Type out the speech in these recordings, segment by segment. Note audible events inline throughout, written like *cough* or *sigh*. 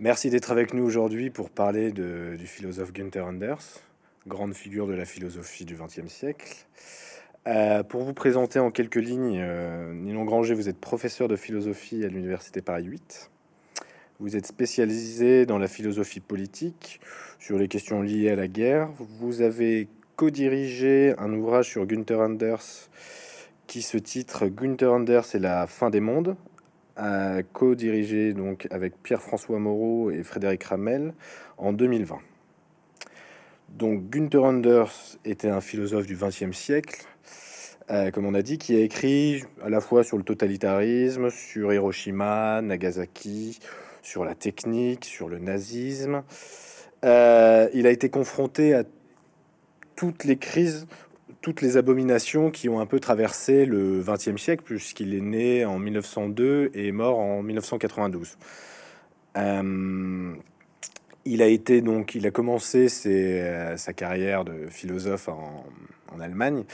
Merci d'être avec nous aujourd'hui pour parler du philosophe Günther Anders, grande figure de la philosophie du XXe siècle. Euh, pour vous présenter en quelques lignes, euh, Nilon Granger, vous êtes professeur de philosophie à l'Université Paris 8. Vous êtes spécialisé dans la philosophie politique, sur les questions liées à la guerre. Vous avez co-dirigé un ouvrage sur Günther Anders qui se titre Günther Anders et la fin des mondes, co-dirigé donc avec Pierre-François Moreau et Frédéric Ramel en 2020. Donc Günther Anders était un philosophe du XXe siècle, euh, comme on a dit, qui a écrit à la fois sur le totalitarisme, sur Hiroshima, Nagasaki, sur la technique, sur le nazisme. Euh, il a été confronté à toutes les crises, toutes les abominations qui ont un peu traversé le XXe siècle, puisqu'il est né en 1902 et est mort en 1992. Euh, il a été donc, il a commencé sa carrière de philosophe en, Allemagne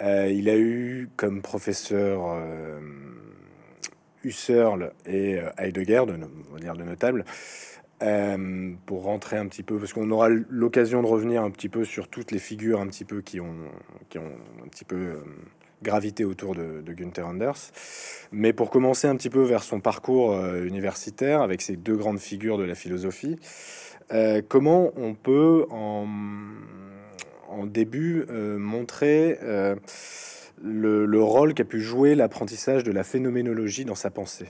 euh, il a eu comme professeur euh, Husserl et euh, Heidegger, de, on va dire de notable, pour rentrer un petit peu, parce qu'on aura l'occasion de revenir un petit peu sur toutes les figures un petit peu qui ont, qui ont un petit peu gravité autour de, de, Günther Anders. Mais pour commencer un petit peu vers son parcours universitaire avec ces deux grandes figures de la philosophie, comment on peut en en début euh, montrer euh, le, rôle qu'a pu jouer l'apprentissage de la phénoménologie dans sa pensée?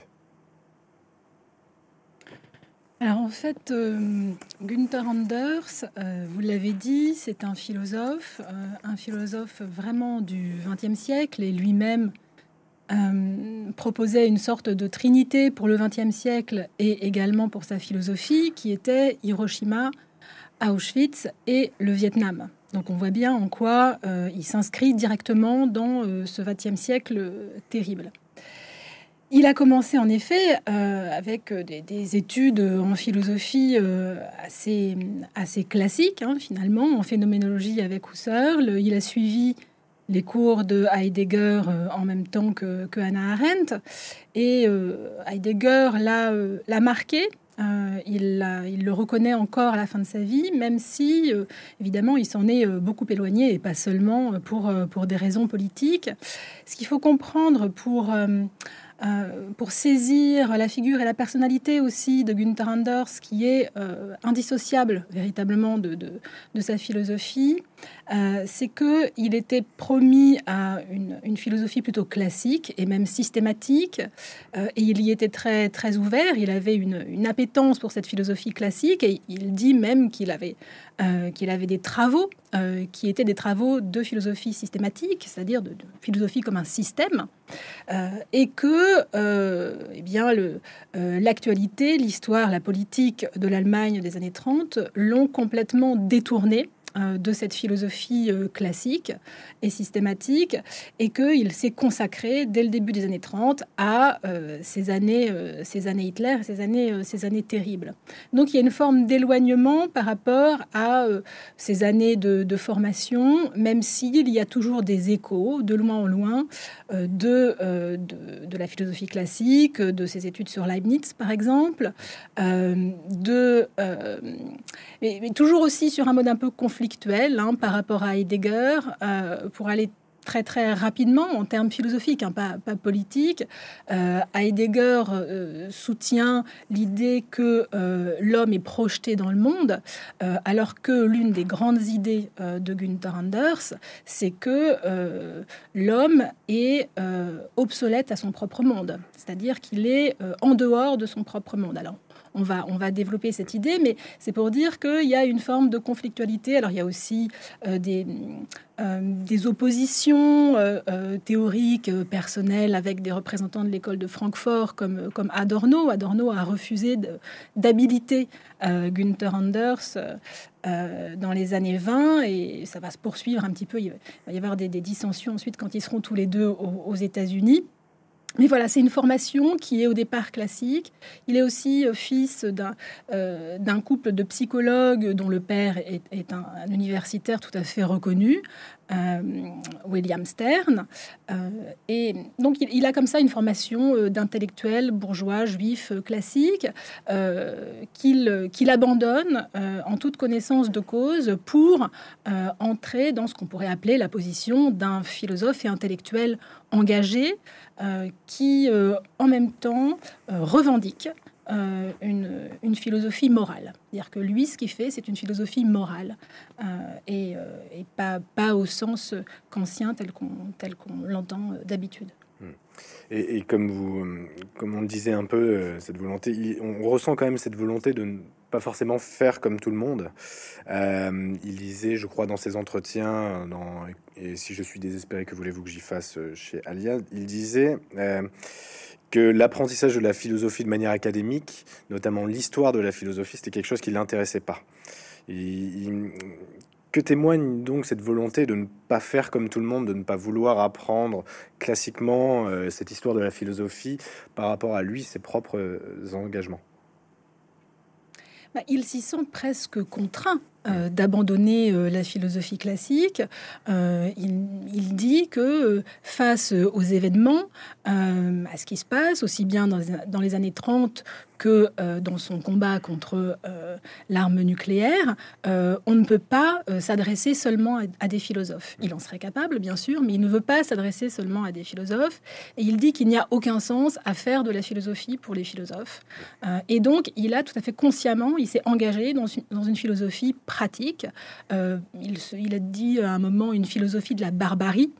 Alors en fait, euh, Günther Anders, vous l'avez dit, c'est un philosophe, un philosophe vraiment du XXe siècle et lui-même proposait une sorte de trinité pour le XXe siècle et également pour sa philosophie qui était Hiroshima, Auschwitz et le Vietnam. Donc on voit bien en quoi euh, il s'inscrit directement dans euh, ce XXe siècle euh, terrible. Il a commencé en effet avec des, études en philosophie assez, assez classiques, hein, finalement, en phénoménologie avec Husserl. Il a suivi les cours de Heidegger en même temps que, que Hannah Arendt. Et Heidegger l'a marqué euh, il, le reconnaît encore à la fin de sa vie, même si, euh, évidemment, il s'en est euh, beaucoup éloigné, et pas seulement pour, pour des raisons politiques. Ce qu'il faut comprendre pour, pour saisir la figure et la personnalité aussi de Günther Anders, qui est indissociable véritablement de sa philosophie, euh, c'est que il était promis à une, philosophie plutôt classique et même systématique, euh, et il y était très très ouvert. Il avait une, appétence pour cette philosophie classique, et il dit même qu'il avait euh, qu'il avait des travaux qui étaient des travaux de philosophie systématique, c'est-à-dire de, philosophie comme un système, et que eh bien l'actualité, l'histoire, la politique de l'Allemagne des années 30 l'ont complètement détourné de cette philosophie euh, classique et systématique, et qu'il s'est consacré dès le début des années 30 à euh, ces, années, ces années Hitler, ces années, ces années terribles. Donc il y a une forme d'éloignement par rapport à ces années de, formation, même s'il y a toujours des échos de loin en loin de, de, la philosophie classique, de ses études sur Leibniz par exemple, de, mais toujours aussi sur un mode un peu Hein, par rapport à Heidegger euh, pour aller très très rapidement en termes philosophiques, hein, pas, pas politiques. Euh, Heidegger euh, soutient l'idée que l'homme est projeté dans le monde, alors que l'une des grandes idées de Günther Anders, c'est que l'homme est obsolète à son propre monde, c'est-à-dire qu'il est en dehors de son propre monde. Alors on va, on va développer cette idée, mais c'est pour dire qu'il y a une forme de conflictualité. Alors il y a aussi euh, des, euh, des oppositions euh, théoriques, personnelles, avec des représentants de l'école de Francfort comme, comme Adorno. Adorno a refusé d'habiliter Günther Anders dans les années 20 et ça va se poursuivre un petit peu. Il va y avoir des, dissensions ensuite quand ils seront tous les deux aux États-Unis. Mais voilà, c'est une formation qui est au départ classique. Il est aussi euh, fils euh, d'un couple de psychologues dont le père est, un, universitaire tout à fait reconnu. William Stern. et donc il, a comme ça une formation d'intellectuel bourgeois juif classique qu'il qu'il abandonne en toute connaissance de cause pour entrer dans ce qu'on pourrait appeler la position d'un philosophe et intellectuel engagé qui en même temps revendique euh, une, philosophie morale. C'est-à-dire que lui, ce qu'il fait, c'est une philosophie morale euh, et, euh, et, pas, pas au sens kantien tel qu'on tel l'entend d'habitude. Hmm. Et, comme, vous, comme on le disait un peu, cette volonté, on ressent quand même cette volonté de ne pas forcément faire comme tout le monde. il disait, je crois, dans ses entretiens, dans, et si je suis désespéré, que voulez-vous que j'y fasse chez Alia, il disait que l'apprentissage de la philosophie de manière académique, notamment l'histoire de la philosophie, c'était quelque chose qui l'intéressait pas. que témoigne donc cette volonté de ne pas faire comme tout le monde, de ne pas vouloir apprendre classiquement euh, cette histoire de la philosophie par rapport à lui, ses propres euh, engagements? Bah, Il s'y sent presque contraint euh, d'abandonner euh, la philosophie classique. Euh, il, dit que face aux événements, à ce qui se passe, aussi bien dans, dans les années 30 que dans son combat contre l'arme nucléaire, on ne peut pas s'adresser seulement à, des philosophes. Il en serait capable, bien sûr, mais il ne veut pas s'adresser seulement à des philosophes. Et il dit qu'il n'y a aucun sens à faire de la philosophie pour les philosophes. et donc, il a tout à fait consciemment, il s'est engagé dans une, dans une, philosophie pratique. Il, il, a dit à un moment une philosophie de la barbarie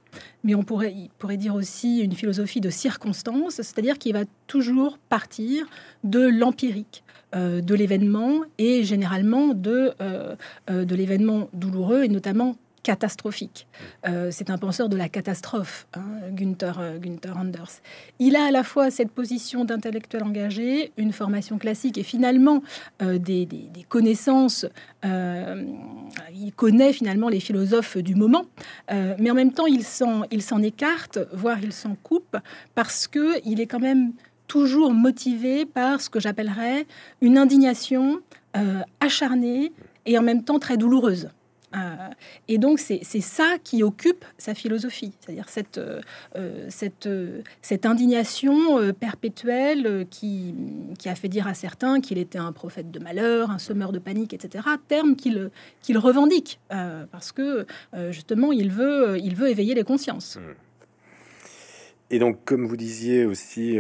mais on pourrait, dire aussi une philosophie de circonstance, c'est-à-dire qu'il va toujours partir de l'empirique, euh, de l'événement et généralement de, euh, euh, de l'événement douloureux et notamment catastrophique. Euh, c'est un penseur de la catastrophe, hein, Günther, euh, Günther Anders. Il a à la fois cette position d'intellectuel engagé, une formation classique et finalement euh, des, connaissances. il connaît finalement les philosophes du moment, mais en même temps il s'en, il s'en écarte, voire il s'en coupe, parce que il est quand même toujours motivé par ce que j'appellerais une indignation acharnée et en même temps très douloureuse. Euh, et donc, c'est ça qui occupe sa philosophie, c'est-à-dire cette, euh, euh, cette, indignation perpétuelle qui, qui a fait dire à certains qu'il était un prophète de malheur, un semeur de panique, etc., terme qu'il qu'il revendique, parce que justement, il veut, il veut éveiller les consciences. Mmh. Et donc, comme vous disiez aussi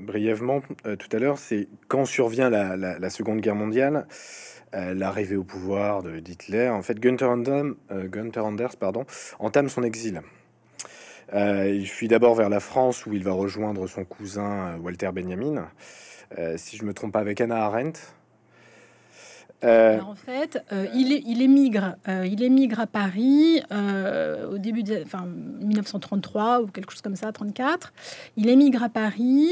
brièvement tout à l'heure, c'est quand survient la, la, Seconde Guerre mondiale, euh, l'arrivée au pouvoir d'Hitler, en fait, Gunther, euh, Anders entame son exil. Euh, il fuit d'abord vers la France où il va rejoindre son cousin Walter Benjamin. si je me trompe pas, avec Anna Arendt. Euh, en fait, euh, il, émigre, euh, il émigre à Paris au début de enfin, 1933 ou quelque chose comme ça, 34. Il émigre à Paris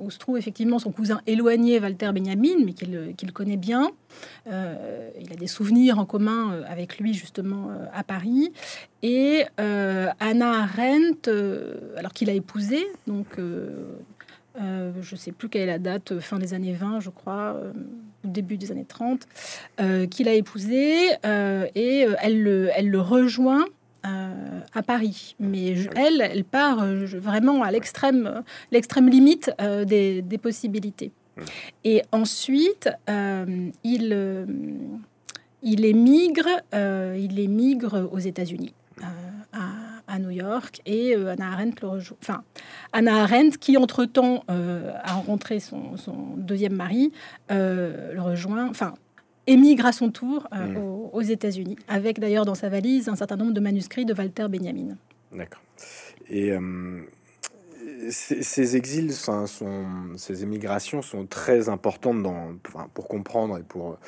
où se trouve effectivement son cousin éloigné Walter Benjamin, mais qu'il connaît bien. il a des souvenirs en commun avec lui justement à Paris. Et Anna Arendt, alors qu'il a épousé, donc je ne sais plus quelle est la date, fin des années 20, je crois début des années 30, euh, qu'il a épousé euh, et euh, elle le, elle le rejoint à Paris. Mais elle, elle part vraiment à l'extrême, l'extrême limite des, des, possibilités. Mmh. Et ensuite, il, il émigre, il émigre aux États-Unis. À New York et euh, Anna Arendt le rejoint. Enfin, Anna Arendt, qui entre-temps euh, a rencontré son, deuxième mari, euh, le rejoint, enfin, émigre à son tour mm. aux, États-Unis, avec d'ailleurs dans sa valise un certain nombre de manuscrits de Walter Benjamin. D'accord. Et ces, exils, sont, ces émigrations sont très importantes dans, pour comprendre et pour,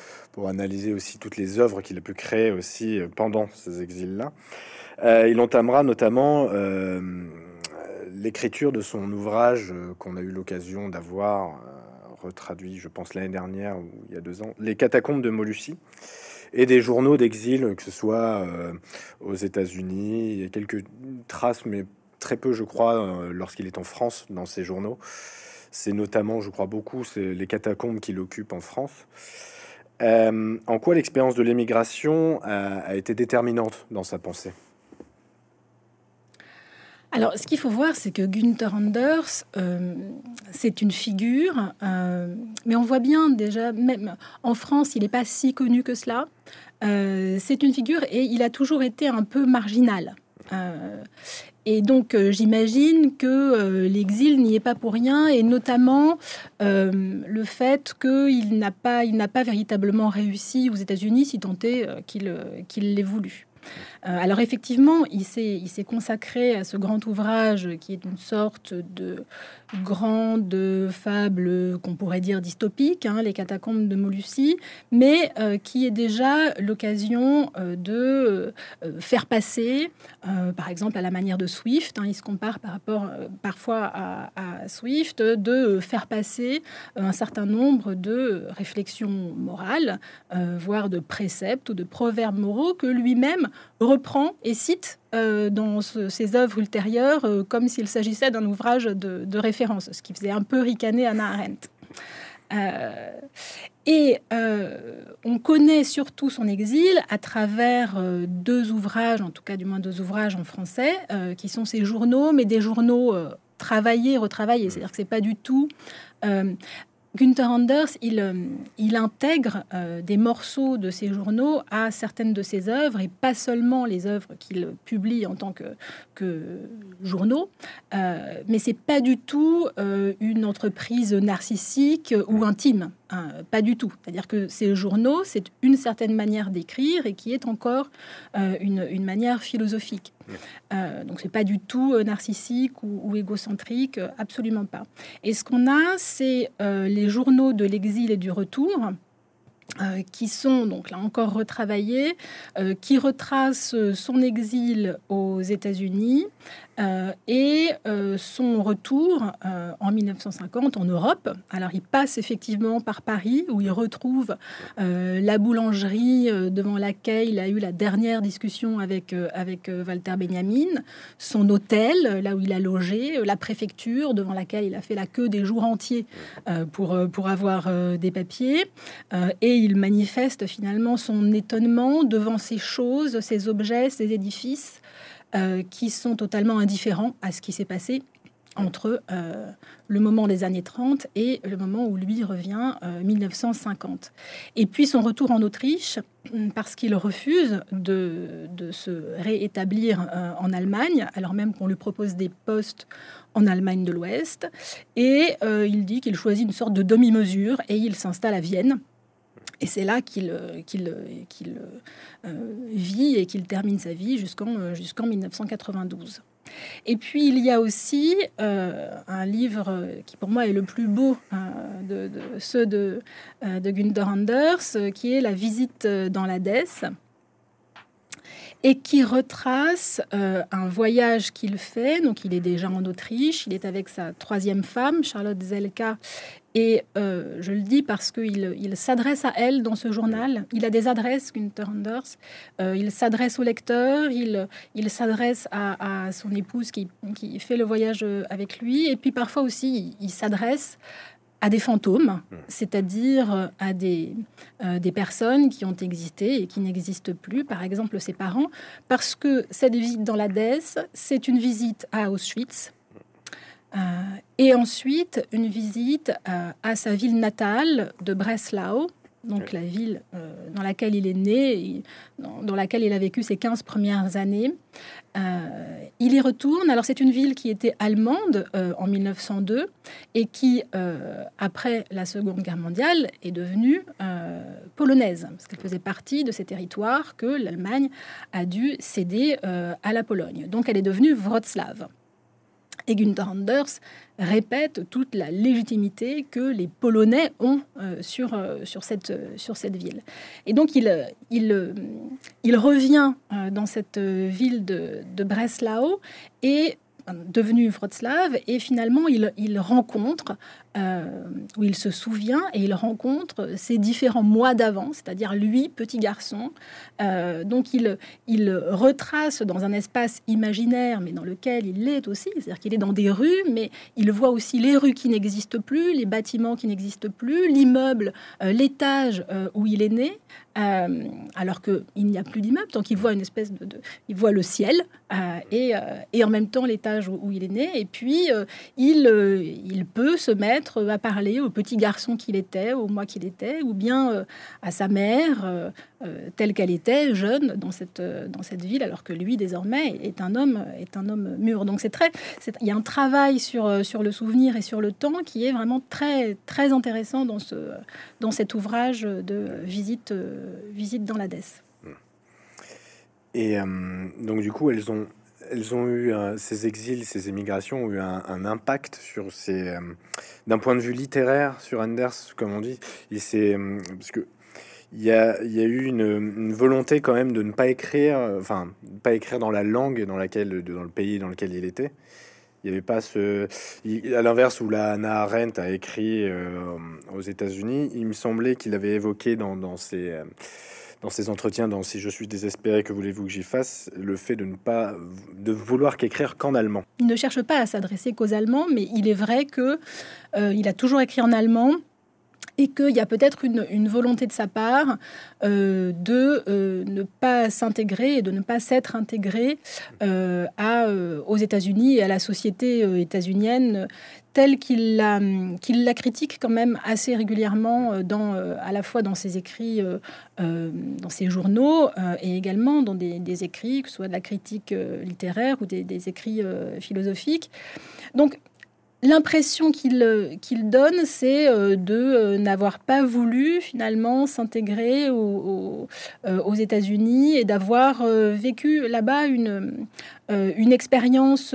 analyser aussi toutes les œuvres qu'il a pu créer aussi pendant ces exils-là. Euh, il entamera notamment euh, l'écriture de son ouvrage euh, qu'on a eu l'occasion d'avoir retraduit, je pense, l'année dernière ou il y a deux ans, Les catacombes de Molucci et des journaux d'exil, que ce soit aux États-Unis. Il y a quelques traces, mais très peu, je crois, lorsqu'il est en France dans ces journaux. C'est notamment, je crois beaucoup, les catacombes qu'il occupe en France. en quoi l'expérience de l'émigration a, été déterminante dans sa pensée? Alors, ce qu'il faut voir, c'est que Günther Anders, c'est une figure, mais on voit bien déjà, même en France, il n'est pas si connu que cela. c'est une figure et il a toujours été un peu marginal. Euh, et donc, euh, j'imagine que euh, l'exil n'y est pas pour rien, et notamment le fait qu'il n'a pas, pas véritablement réussi aux États-Unis, si tant est qu'il l'ait voulu. Euh, alors effectivement, il s'est consacré à ce grand ouvrage qui est une sorte de grande fable qu'on pourrait dire dystopique, hein, les catacombes de Molucci, mais euh, qui est déjà l'occasion euh, de faire passer, par exemple à la manière de Swift, hein, il se compare par rapport parfois à, à, Swift, de faire passer un certain nombre de réflexions morales, voire de préceptes ou de proverbes moraux que lui-même reprend et cite euh, dans ses œuvres ultérieures euh, comme s'il s'agissait d'un ouvrage de, référence, ce qui faisait un peu ricaner Anna Arendt. Euh, et on connaît surtout son exil à travers deux ouvrages, en tout cas du moins deux ouvrages en français, qui sont ses journaux, mais des journaux travaillés, retravaillés. C'est-à-dire que c'est pas du tout Günther Anders, il, euh, intègre euh, des morceaux de ses journaux à certaines de ses œuvres, et pas seulement les œuvres qu'il publie en tant que, journaux, euh, mais c'est pas du tout une entreprise narcissique ou intime. Hein, pas du tout. C'est-à-dire que ces journaux, c'est une certaine manière d'écrire et qui est encore une, une, manière philosophique. Euh, donc c'est pas du tout euh, narcissique ou, égocentrique, euh, absolument pas. Et ce qu'on a, c'est les journaux de l'exil et du retour. qui sont donc là encore retravaillés, qui retracent son exil aux États-Unis, euh, et euh, son retour euh, en 1950 en Europe. Alors il passe effectivement par Paris où il retrouve la boulangerie devant laquelle il a eu la dernière discussion avec, avec Walter Benjamin, son hôtel là où il a logé, la préfecture devant laquelle il a fait la queue des jours entiers pour, pour avoir des papiers. et il manifeste finalement son étonnement devant ces choses, ces objets, ces édifices euh, qui sont totalement indifférents à ce qui s'est passé entre euh, le moment des années 30 et le moment où lui revient, 1950. Euh, et puis son retour en Autriche, parce qu'il refuse de, se réétablir en Allemagne, alors même qu'on lui propose des postes en Allemagne de l'Ouest. Et il dit qu'il choisit une sorte de demi-mesure et il s'installe à Vienne et c'est là qu'il euh, euh, euh, vit et qu'il termine sa vie jusqu'en jusqu'en 1992. Et puis il y a aussi un livre qui pour moi est le plus beau de, ceux de, de Günther Anders, qui est La visite dans l'Hadès et qui retrace un voyage qu'il fait. Donc, il est déjà en Autriche, il est avec sa troisième femme, Charlotte Zelka, et euh, je le dis parce qu'il il, s'adresse à elle dans ce journal. Il a des adresses, Günther Anders. Euh, il s'adresse au lecteur, il, il s'adresse à, son épouse qui, qui, fait le voyage avec lui. Et puis parfois aussi, il, s'adresse à des fantômes, mmh. c'est-à-dire à des, euh, des personnes qui ont existé et qui n'existent plus, par exemple ses parents, parce que cette visite dans la c'est une visite à Auschwitz, euh, et ensuite, une visite euh, à sa ville natale de Breslau, donc la ville euh, dans laquelle il est né, dans, laquelle il a vécu ses 15 premières années. il y retourne. Alors c'est une ville qui était allemande en 1902 et qui, après la Seconde Guerre mondiale, est devenue polonaise, parce qu'elle faisait partie de ces territoires que l'Allemagne a dû céder à la Pologne. Donc elle est devenue Wrocław. Et Günther Anders répète toute la légitimité que les Polonais ont euh, sur, euh, sur, cette, euh, sur cette ville. Et donc il, il, il revient dans cette ville de, de Breslau et devenu Wroclaw, et finalement il, il rencontre, euh, où il se souvient, et il rencontre ses différents mois d'avant, c'est-à-dire lui, petit garçon. Euh, donc il, il retrace dans un espace imaginaire, mais dans lequel il est aussi, c'est-à-dire qu'il est dans des rues, mais il voit aussi les rues qui n'existent plus, les bâtiments qui n'existent plus, l'immeuble, l'étage où il est né, alors qu'il n'y a plus d'immeuble, donc il voit une espèce de, il voit le ciel et, et en même temps l'étage où, il est né, et puis euh, il, euh, il peut se mettre à parler au petit garçon qu'il était, au mois qu'il était, ou bien euh, à sa mère telle qu'elle était, jeune dans cette, dans cette ville, alors que lui désormais est un homme, est un homme mûr. Donc c'est très, il y a un travail sur, sur le souvenir et sur le temps qui est vraiment très, très intéressant dans, ce, dans cet ouvrage de visite, visite dans l'Hadès. Et donc du coup, elles ont elles ont eu ces exils, ces émigrations ont eu un, impact sur ces, euh, d'un point de vue littéraire, sur Anders, comme on dit. Il euh, parce que il y a, il y a eu une, volonté quand même de ne pas écrire, enfin, pas écrire dans la langue dans laquelle, dans le pays dans lequel il était. Il n'y avait pas ce, à l'inverse où la Hannah Arendt a écrit euh, aux États-Unis, il me semblait qu'il avait évoqué dans, dans ses dans ces entretiens, dans Si je suis désespéré, que voulez-vous que j'y fasse, le fait de ne pas de vouloir qu'écrire qu'en allemand. Il ne cherche pas à s'adresser qu'aux Allemands, mais il est vrai que euh, il a toujours écrit en allemand et qu'il y a peut-être une, volonté de sa part euh, de euh, ne pas s'intégrer et de ne pas s'être intégré à, aux États-Unis et à la société états-unienne telle qu'il la, critique quand même assez régulièrement euh, dans, euh, à la fois dans ses écrits, euh, dans ses journaux et également dans des, écrits, que ce soit de la critique littéraire ou des, écrits philosophiques. Donc, L'impression qu'il qu'il donne, c'est de n'avoir pas voulu finalement s'intégrer aux, États-Unis et d'avoir vécu là-bas une, expérience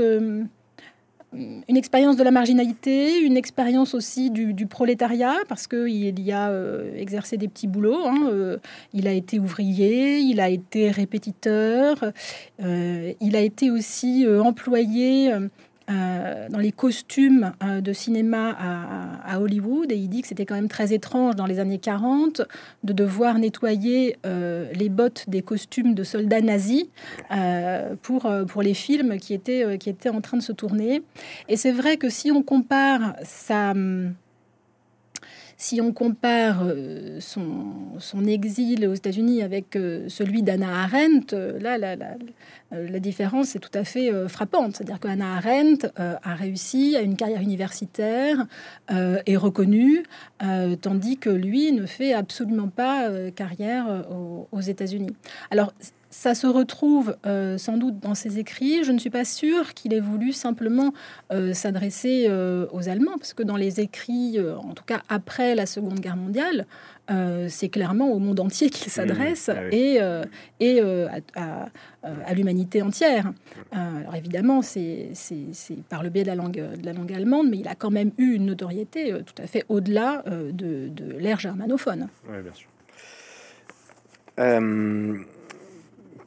une expérience de la marginalité, une expérience aussi du, prolétariat, parce qu'il y a euh, exercé des petits boulots. Hein, euh, il a été ouvrier, il a été répétiteur, euh, il a été aussi employé euh, dans les costumes euh, de cinéma à, Hollywood et il dit que c'était quand même très étrange dans les années 40 de devoir nettoyer euh, les bottes des costumes de soldats nazis pour, pour les films qui étaient, qui étaient en train de se tourner. Et c'est vrai que si on compare ça si on compare euh, son, exil aux États-Unis avec euh, celui d'Anna Arendt, euh, là, la, la, différence est tout à fait frappante. C'est-à-dire qu'Anna Arendt a réussi à une carrière universitaire, est reconnue, tandis que lui ne fait absolument pas carrière aux, aux États-Unis. Alors, ça se retrouve euh, sans doute dans ses écrits. Je ne suis pas sûre qu'il ait voulu simplement euh, s'adresser euh, aux Allemands, parce que dans les écrits, en tout cas après la Seconde Guerre mondiale, c'est clairement au monde entier qu'il s'adresse ah et, et à, l'humanité entière. alors évidemment, c'est par le biais de la, langue, de la langue allemande, mais il a quand même eu une notoriété tout à fait au-delà de, de l'ère germanophone. Oui, bien sûr.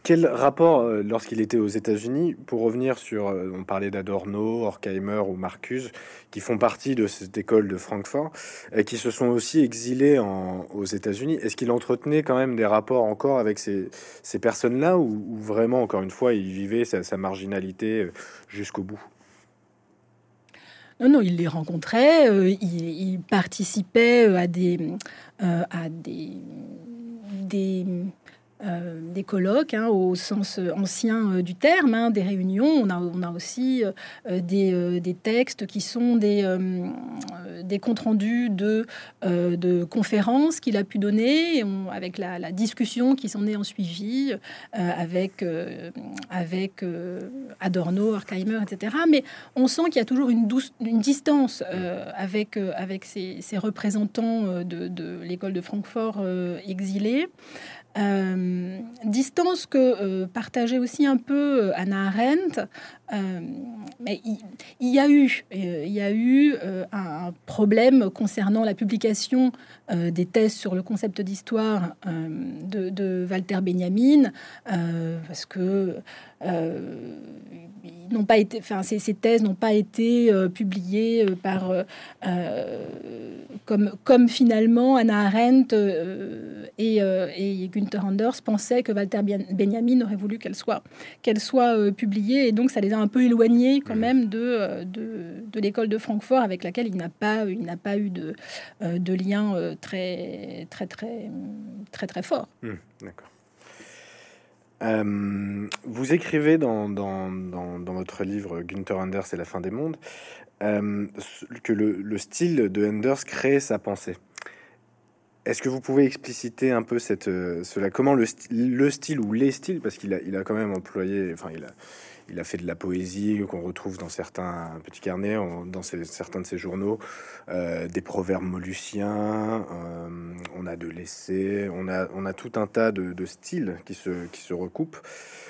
Quel rapport, euh, lorsqu'il était aux États-Unis, pour revenir sur, euh, on parlait d'Adorno, Horkheimer ou Marcuse, qui font partie de cette école de Francfort, et qui se sont aussi exilés aux États-Unis, est-ce qu'il entretenait quand même des rapports encore avec ces, personnes-là, ou, vraiment, encore une fois, il vivait sa, marginalité euh, jusqu'au bout? Non, non, il les rencontrait, il, participait à des, à des, des euh, des colloques hein, au sens ancien euh, du terme, hein, des réunions. On a, aussi euh, des, textes qui sont des, des comptes rendus de, conférences qu'il a pu donner, avec la, discussion qui s'en est en suivi, avec, avec Adorno, Horkheimer, etc. Mais on sent qu'il y a toujours une distance avec, avec ces, représentants de, de l'école de Francfort exilés. Euh, distance que euh, partageait aussi un peu euh, Anna Arendt, mais il, y a eu, il y a eu un problème concernant la publication des thèses sur le concept d'histoire de, Walter Benjamin, parce que n'ont pas été, enfin, ces, thèses n'ont pas été euh, publiées euh, par, euh, comme, comme finalement Anna Arendt et, et, Günther Anders pensaient que Walter Benjamin aurait voulu qu'elle soit, qu'elle soit publiée, et donc ça les a un peu éloignés quand mmh. même de, de, de l'école de Francfort avec laquelle il n'a pas, il n'a pas eu de, de lien très, très, très, très, très fort. Mmh, d'accord. Euh, vous écrivez dans, dans, dans, votre livre Günther Anders et la fin des mondes euh, que le, le, style de Anders crée sa pensée. Est-ce que vous pouvez expliciter un peu cette, euh, cela? Comment le, le style ou les styles, parce qu'il a, il a quand même employé, enfin il a, il a fait de la poésie qu'on retrouve dans certains petits carnets, dans certains de ses journaux, euh, des proverbes molluciens, euh, on a de l'essai, on a, tout un tas de, styles qui se, recoupent.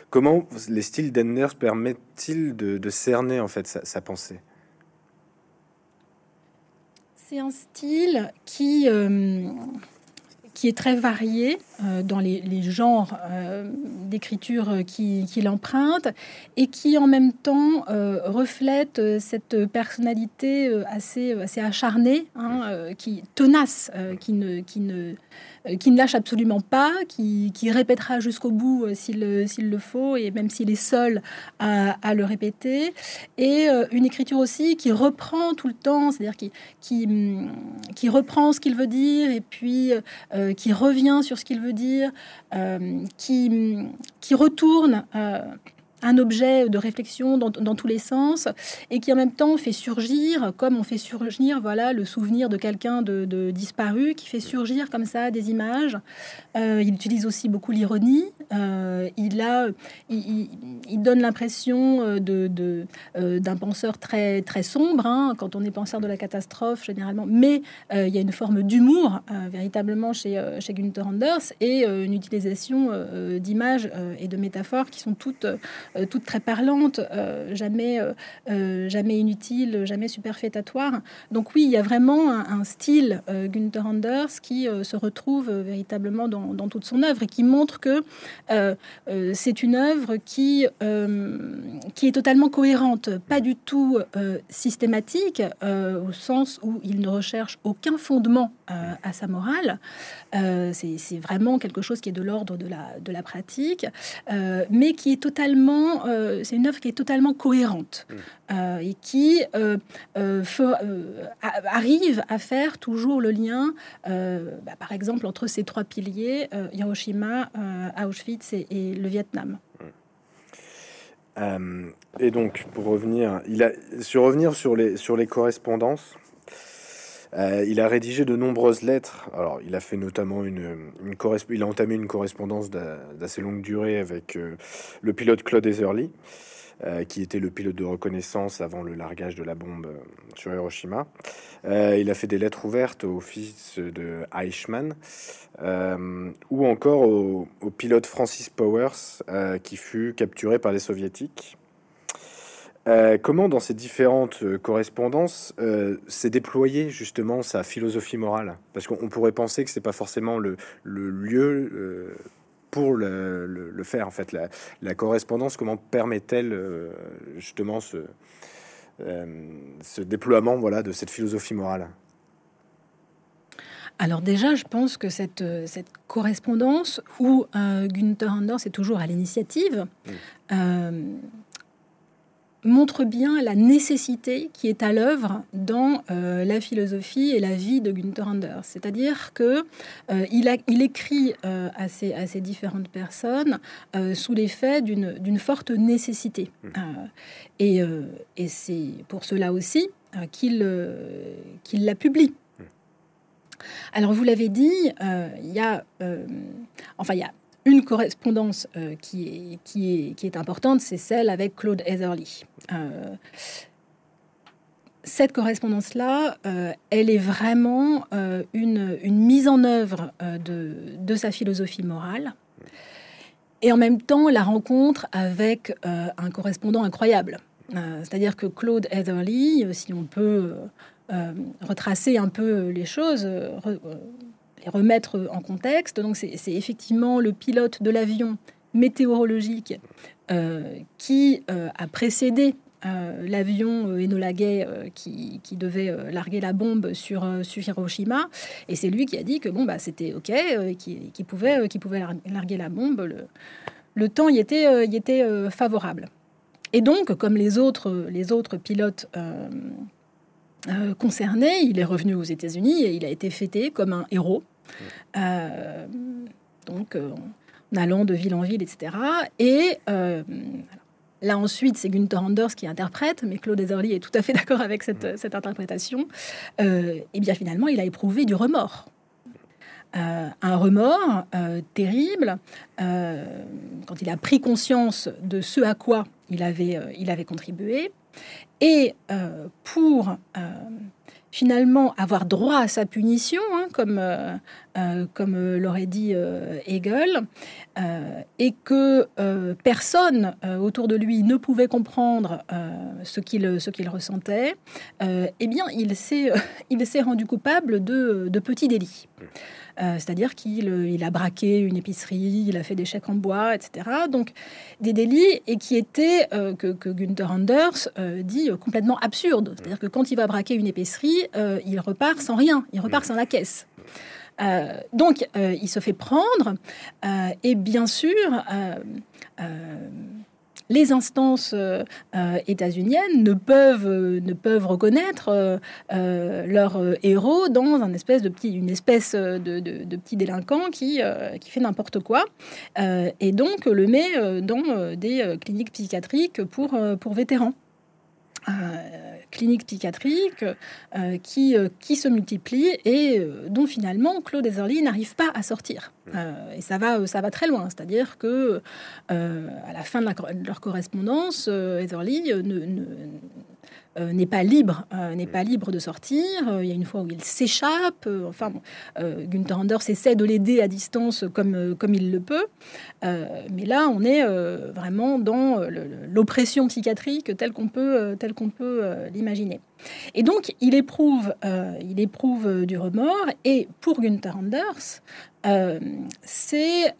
Comment les styles d'Enders permettent-ils de, cerner en fait sa, pensée? C'est un style qui... Euh, est très varié dans les, genres euh, d'écriture qu'il qui emprunte et qui en même temps euh, reflète cette personnalité assez, assez acharnée, hein, qui tenace, qui ne, qui ne euh, qui ne lâche absolument pas, qui, répétera jusqu'au bout euh, s'il le faut, et même s'il est seul à, le répéter. Et euh, une écriture aussi qui reprend tout le temps, c'est-à-dire qui, qui, hum, qui, reprend ce qu'il veut dire, et puis qui revient sur ce qu'il veut dire, qui, hum, qui retourne un objet de réflexion dans, tous les sens et qui en même temps fait surgir, comme on fait surgir voilà le souvenir de quelqu'un de, disparu, qui fait surgir comme ça des images. Euh, il utilise aussi beaucoup l'ironie. Euh, il a, il, donne l'impression euh, de, d'un penseur très très sombre hein, quand on est penseur de la catastrophe généralement, mais il y a une forme d'humour véritablement chez chez Günther Anders et une utilisation d'images et de métaphores qui sont toutes toutes très parlantes, euh, jamais, euh, jamais inutiles, jamais superfétatoires. Donc oui, il y a vraiment un, style Günther Anders qui se retrouve véritablement dans, toute son œuvre et qui montre que c'est une œuvre qui, qui est totalement cohérente, pas du tout systématique, au sens où il ne recherche aucun fondement à sa morale. c'est vraiment quelque chose qui est de l'ordre de la, de la pratique, mais qui est totalement euh, c'est une œuvre qui est totalement cohérente mm. euh, et qui euh, arrive à faire toujours le lien, bah, par exemple, entre ces trois piliers, Hiroshima, Auschwitz et, le Vietnam. Mm. et donc, pour revenir, il a, sur revenir sur les, sur les correspondances, il a rédigé de nombreuses lettres. Alors, il a fait notamment une, une il a entamé une correspondance d'assez longue durée avec le pilote Claude Etherly, euh, qui était le pilote de reconnaissance avant le largage de la bombe sur Hiroshima. il a fait des lettres ouvertes au fils de Eichmann, ou encore au, pilote Francis Powers, qui fut capturé par les soviétiques. Euh, comment, dans ces différentes euh, correspondances, euh, s'est déployée justement sa philosophie morale? Parce qu'on pourrait penser que c'est pas forcément le, lieu pour le, faire. En fait, la, correspondance, comment permet-elle justement ce, ce déploiement, voilà, de cette philosophie morale? Alors déjà, je pense que cette, cette correspondance où Günther Anders est toujours à l'initiative, mmh montre bien la nécessité qui est à l'œuvre dans euh, la philosophie et la vie de Günther Anders. C'est-à-dire que euh, il, il, écrit euh, à, ces, à, ces, différentes personnes sous l'effet d'une forte nécessité. Mmh. et, et c'est pour cela aussi qu'il qu'il la publie. Mmh. Alors vous l'avez dit, il y a, enfin il y a une correspondance euh, qui, est, importante, c'est celle avec Claude Heatherly. Euh, cette correspondance-là, euh, elle est vraiment une, mise en œuvre de, sa philosophie morale. Et en même temps, la rencontre avec un correspondant incroyable, C'est-à-dire que Claude Heatherly, si on peut retracer un peu les choses, les remettre en contexte, donc c'est effectivement le pilote de l'avion météorologique qui a précédé euh, l'avion euh, Enola Gay euh, qui, devait larguer la bombe sur, sur Hiroshima. Et c'est lui qui a dit que bon, bah, c'était OK, qui, pouvait, qui pouvait larguer la bombe. Le, le temps y était, y était favorable. Et donc, comme les autres, les autres pilotes concernés, il est revenu aux États-Unis et il a été fêté comme un héros. Donc, en allant de ville en ville, etc. Et Là ensuite, c'est Gunther Anders qui interprète, mais Claude Ezerly est tout à fait d'accord avec cette, mm. interprétation. Euh, et bien finalement, il a éprouvé du remords. Euh, un remords euh, terrible quand il a pris conscience de ce à quoi il avait, il avait contribué. Et pour finalement avoir droit à sa punition, hein, comme, euh, euh, comme euh, l'aurait dit Hegel, et que personne autour de lui ne pouvait comprendre ce qu'il ce qu'il ressentait, eh bien, il s'est *laughs* il s'est rendu coupable de, de petits délits. Euh, c'est-à-dire qu'il euh, a braqué une épicerie, il a fait des chèques en bois, etc. Donc des délits et qui étaient, euh, que, que, Anders dit, complètement absurdes. C'est-à-dire que quand il va braquer une épicerie, il repart sans rien, il repart sans la caisse. donc, il se fait prendre, et bien sûr, les instances euh, euh, états-uniennes ne peuvent, euh, ne peuvent reconnaître leur héros dans un de une espèce de, de, petit délinquant qui, qui fait n'importe quoi, et donc le met dans des cliniques psychiatriques pour, pour vétérans cliniques psychiatriques euh, qui, euh, qui se multiplient et euh, dont finalement Claude Ezerly n'arrive pas à sortir. et ça va, ça va très loin, c'est-à-dire que à la fin de, leur correspondance, Ezerly ne euh, n'est pas libre, euh, n'est pas libre de sortir. Euh, il y a une fois où il s'échappe. enfin, Gunther Anders essaie de l'aider à distance comme, comme il le peut. mais là, on est vraiment dans l'oppression psychiatrique telle qu'on peut, telle qu'on peut l'imaginer. Et donc, il éprouve, il éprouve du remords. Et pour Gunther Anders, c'est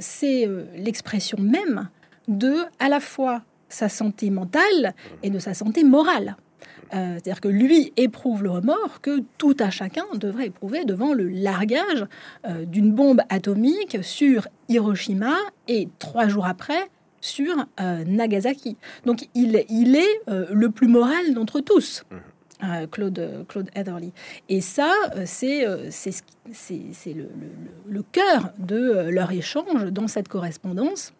c'est l'expression même de à la fois sa santé mentale et de sa santé morale. Euh, c'est-à-dire que lui éprouve le remords que tout à chacun devrait éprouver devant le largage euh, d'une bombe atomique sur Hiroshima et trois jours après sur euh, Nagasaki. Donc il, il est le plus moral d'entre tous. Claude, Claude Heatherly. Et ça, c'est c'est le, le, le, cœur de leur échange dans cette correspondance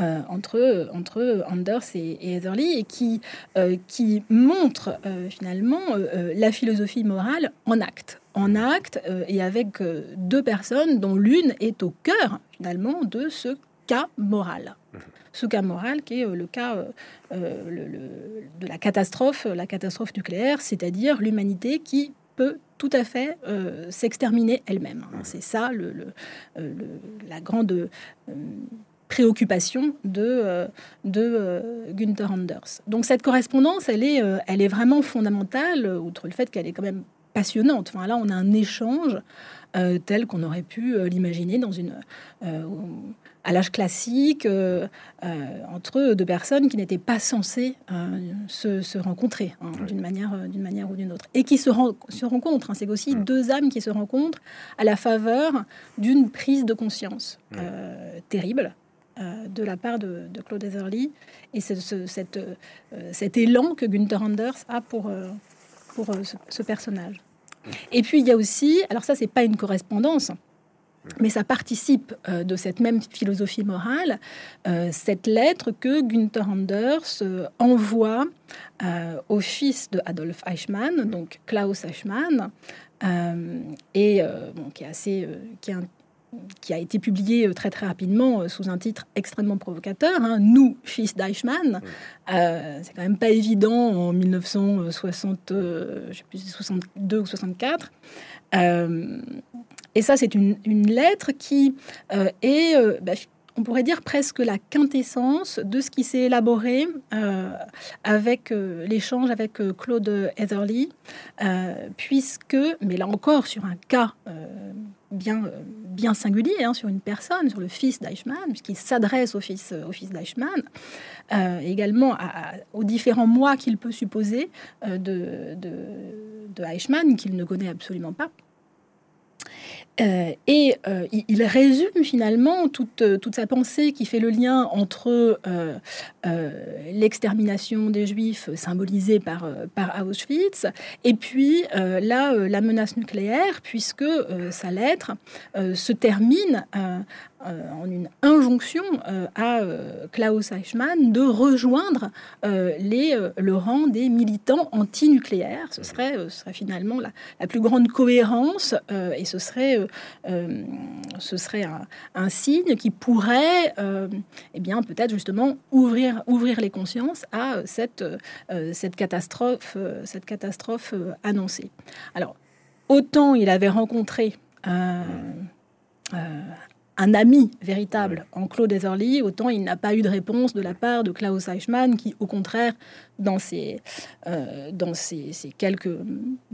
euh, entre, entre Anders et, Heatherly et qui, euh, qui montre euh, finalement la philosophie morale en acte. En acte et avec deux personnes dont l'une est au cœur finalement de ce cas moral. Ce cas moral qui est le cas de la catastrophe, la catastrophe nucléaire, c'est-à-dire l'humanité qui peut tout à fait s'exterminer elle-même. C'est ça le, la grande préoccupation de, euh, de euh, Günther Anders. Donc cette correspondance, elle est, euh, elle est vraiment fondamentale, outre le fait qu'elle est quand même passionnante. Enfin, là, on a un échange tel qu'on aurait pu l'imaginer dans une à l'âge classique entre deux personnes qui n'étaient pas censées se, se, rencontrer hein, d'une manière d'une manière ou d'une autre et qui se, se rencontrent. Hein. C'est aussi deux âmes qui se rencontrent à la faveur d'une prise de conscience terrible de la part de, Claude Etherly et ce, cette, euh, cet élan que Gunther Anders a pour, euh, ce, personnage. Et puis il y a aussi, alors ça c'est pas une correspondance, mais ça participe de cette même philosophie morale, cette lettre que Gunther Anders envoie au fils de Adolf Eichmann, donc Klaus Eichmann, et qui est assez, qui a été publié euh, très très rapidement euh, sous un titre extrêmement provocateur, hein, Nous, fils d'Eichmann. Euh, c'est quand même pas évident en 1960, je sais plus, 62 ou 64. et ça, c'est une, lettre qui est, bah, on pourrait dire presque la quintessence de ce qui s'est élaboré avec l'échange avec Claude Heatherly, puisque, mais là encore sur un cas bien, bien singulier, hein, sur une personne, sur le fils d'Eichmann, puisqu'il s'adresse au fils, au fils d'Eichmann, également aux différents mois qu'il peut supposer de, de, Eichmann, qu'il ne connaît absolument pas. Euh, et euh, il, résume finalement toute, toute, sa pensée qui fait le lien entre euh, l'extermination des Juifs symbolisée par, par Auschwitz et puis là, la menace nucléaire, puisque sa lettre se termine euh, en une injonction euh, à euh, Klaus Eichmann de rejoindre les, le rang des militants antinucléaires. Ce serait, ce serait finalement la, plus grande cohérence et ce serait, ce serait un, signe qui pourrait eh bien, peut-être justement ouvrir, ouvrir les consciences à cette, cette catastrophe, cette catastrophe annoncée. Alors, autant il avait rencontré un ami véritable en Claude Etherly, autant il n'a pas eu de réponse de la part de Klaus Eichmann, qui, au contraire, dans ses, euh, dans ses, quelques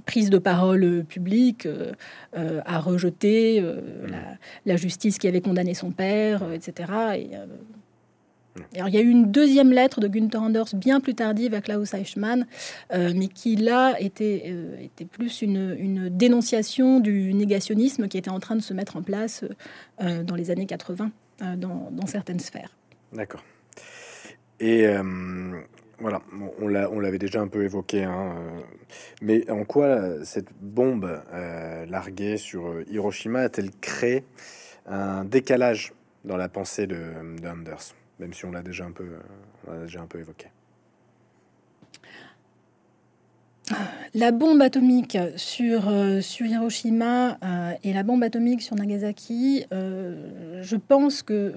prises de parole publiques, euh, euh, a rejeté la, la, justice qui avait condamné son père, etc. Et alors, il y a eu une deuxième lettre de Günther Anders bien plus tardive à Klaus Eichmann, euh, mais qui là était, euh, était plus une, dénonciation du négationnisme qui était en train de se mettre en place euh, dans les années 80 dans, certaines sphères. D'accord. Et voilà, on l'avait déjà un peu évoqué, hein, mais en quoi cette bombe larguée sur Hiroshima a-t-elle créé un décalage dans la pensée de, de Anders? Même si on l'a déjà un peu, déjà un peu évoqué. La bombe atomique sur, euh, sur Hiroshima euh, et la bombe atomique sur Nagasaki, euh, je pense que,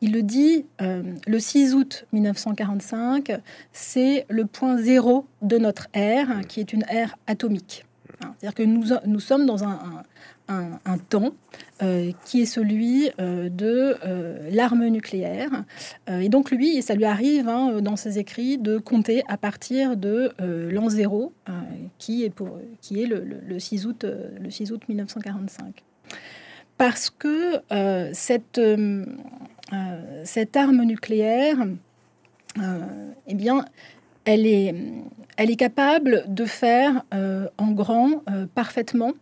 il le dit, le 6 août 1945, c'est le point zéro de notre ère, qui est une ère atomique. C'est-à-dire que nous, nous sommes dans un, un, temps euh, qui est celui euh, de euh, l'arme nucléaire. et donc lui, ça lui arrive hein, dans ses écrits de compter à partir de l'an zéro, qui est, pour, qui est le, 6 août, le 6 août 1945. Parce que cette, cette arme nucléaire, eh bien, elle est, capable de faire en grand parfaitement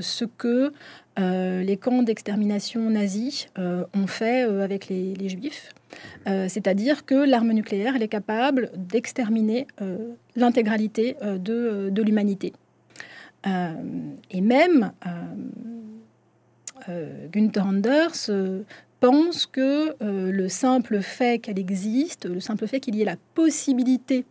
ce que euh, les camps d'extermination nazis euh, ont fait euh, avec les, juifs. C'est-à-dire que l'arme nucléaire, est capable d'exterminer l'intégralité de, de l'humanité. et même Günther Anders pense que le simple fait qu'elle existe, le simple fait qu'il y ait la possibilité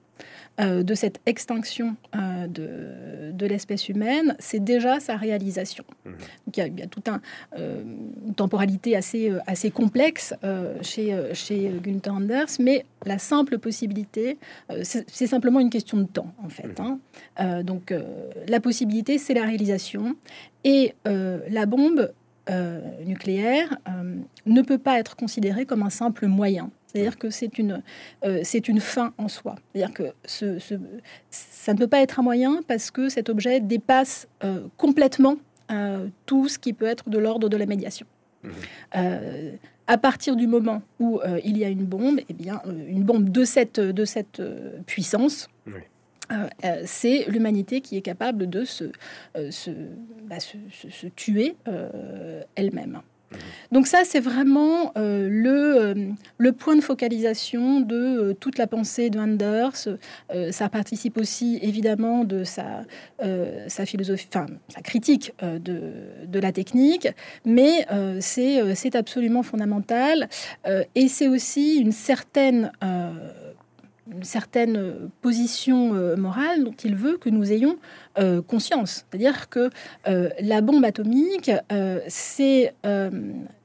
euh, de cette extinction euh, de, de l'espèce humaine, c'est déjà sa réalisation. Mhm. il, y a, toute un, euh, une temporalité assez, assez complexe chez, chez Gunther Anders, mais la simple possibilité, c'est simplement une question de temps, en fait. Mhm. Hein. donc la possibilité, c'est la réalisation. Et la bombe nucléaire ne peut pas être considérée comme un simple moyen. C'est-à-dire que c'est une, euh, c'est une fin en soi. C'est-à-dire que ce, ça ne peut pas être un moyen parce que cet objet dépasse euh, complètement euh, tout ce qui peut être de l'ordre de la médiation. Mmh. à partir du moment où il y a une bombe, eh bien, une bombe de cette, de cette puissance, c'est l'humanité qui est capable de se, se, bah, se tuer elle-même. Donc ça, c'est vraiment euh, le, euh, le, point de focalisation de euh, toute la pensée de Anders. ça participe aussi évidemment de sa, sa philosophie, enfin sa critique de, de, la technique, mais c'est absolument fondamental. et c'est aussi une certaine une certaine position morale dont il veut que nous ayons euh, conscience. C'est-à-dire que euh, la bombe atomique, euh, c'est